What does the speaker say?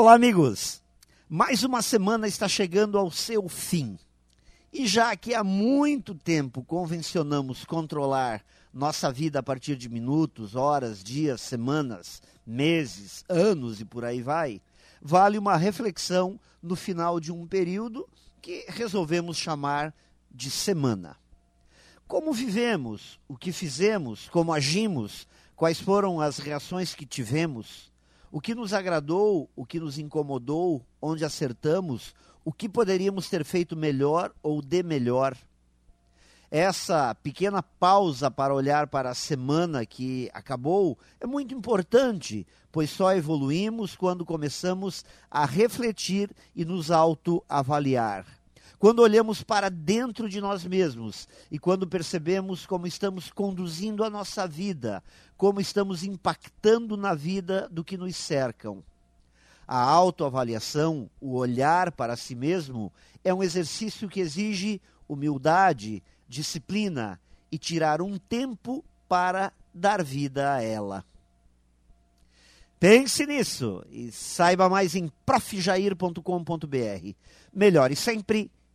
Olá, amigos! Mais uma semana está chegando ao seu fim. E já que há muito tempo convencionamos controlar nossa vida a partir de minutos, horas, dias, semanas, meses, anos e por aí vai, vale uma reflexão no final de um período que resolvemos chamar de semana. Como vivemos, o que fizemos, como agimos, quais foram as reações que tivemos, o que nos agradou, o que nos incomodou, onde acertamos, o que poderíamos ter feito melhor ou de melhor. Essa pequena pausa para olhar para a semana que acabou é muito importante, pois só evoluímos quando começamos a refletir e nos autoavaliar. Quando olhamos para dentro de nós mesmos e quando percebemos como estamos conduzindo a nossa vida, como estamos impactando na vida do que nos cercam. A autoavaliação, o olhar para si mesmo, é um exercício que exige humildade, disciplina e tirar um tempo para dar vida a ela. Pense nisso e saiba mais em profjair.com.br. Melhore sempre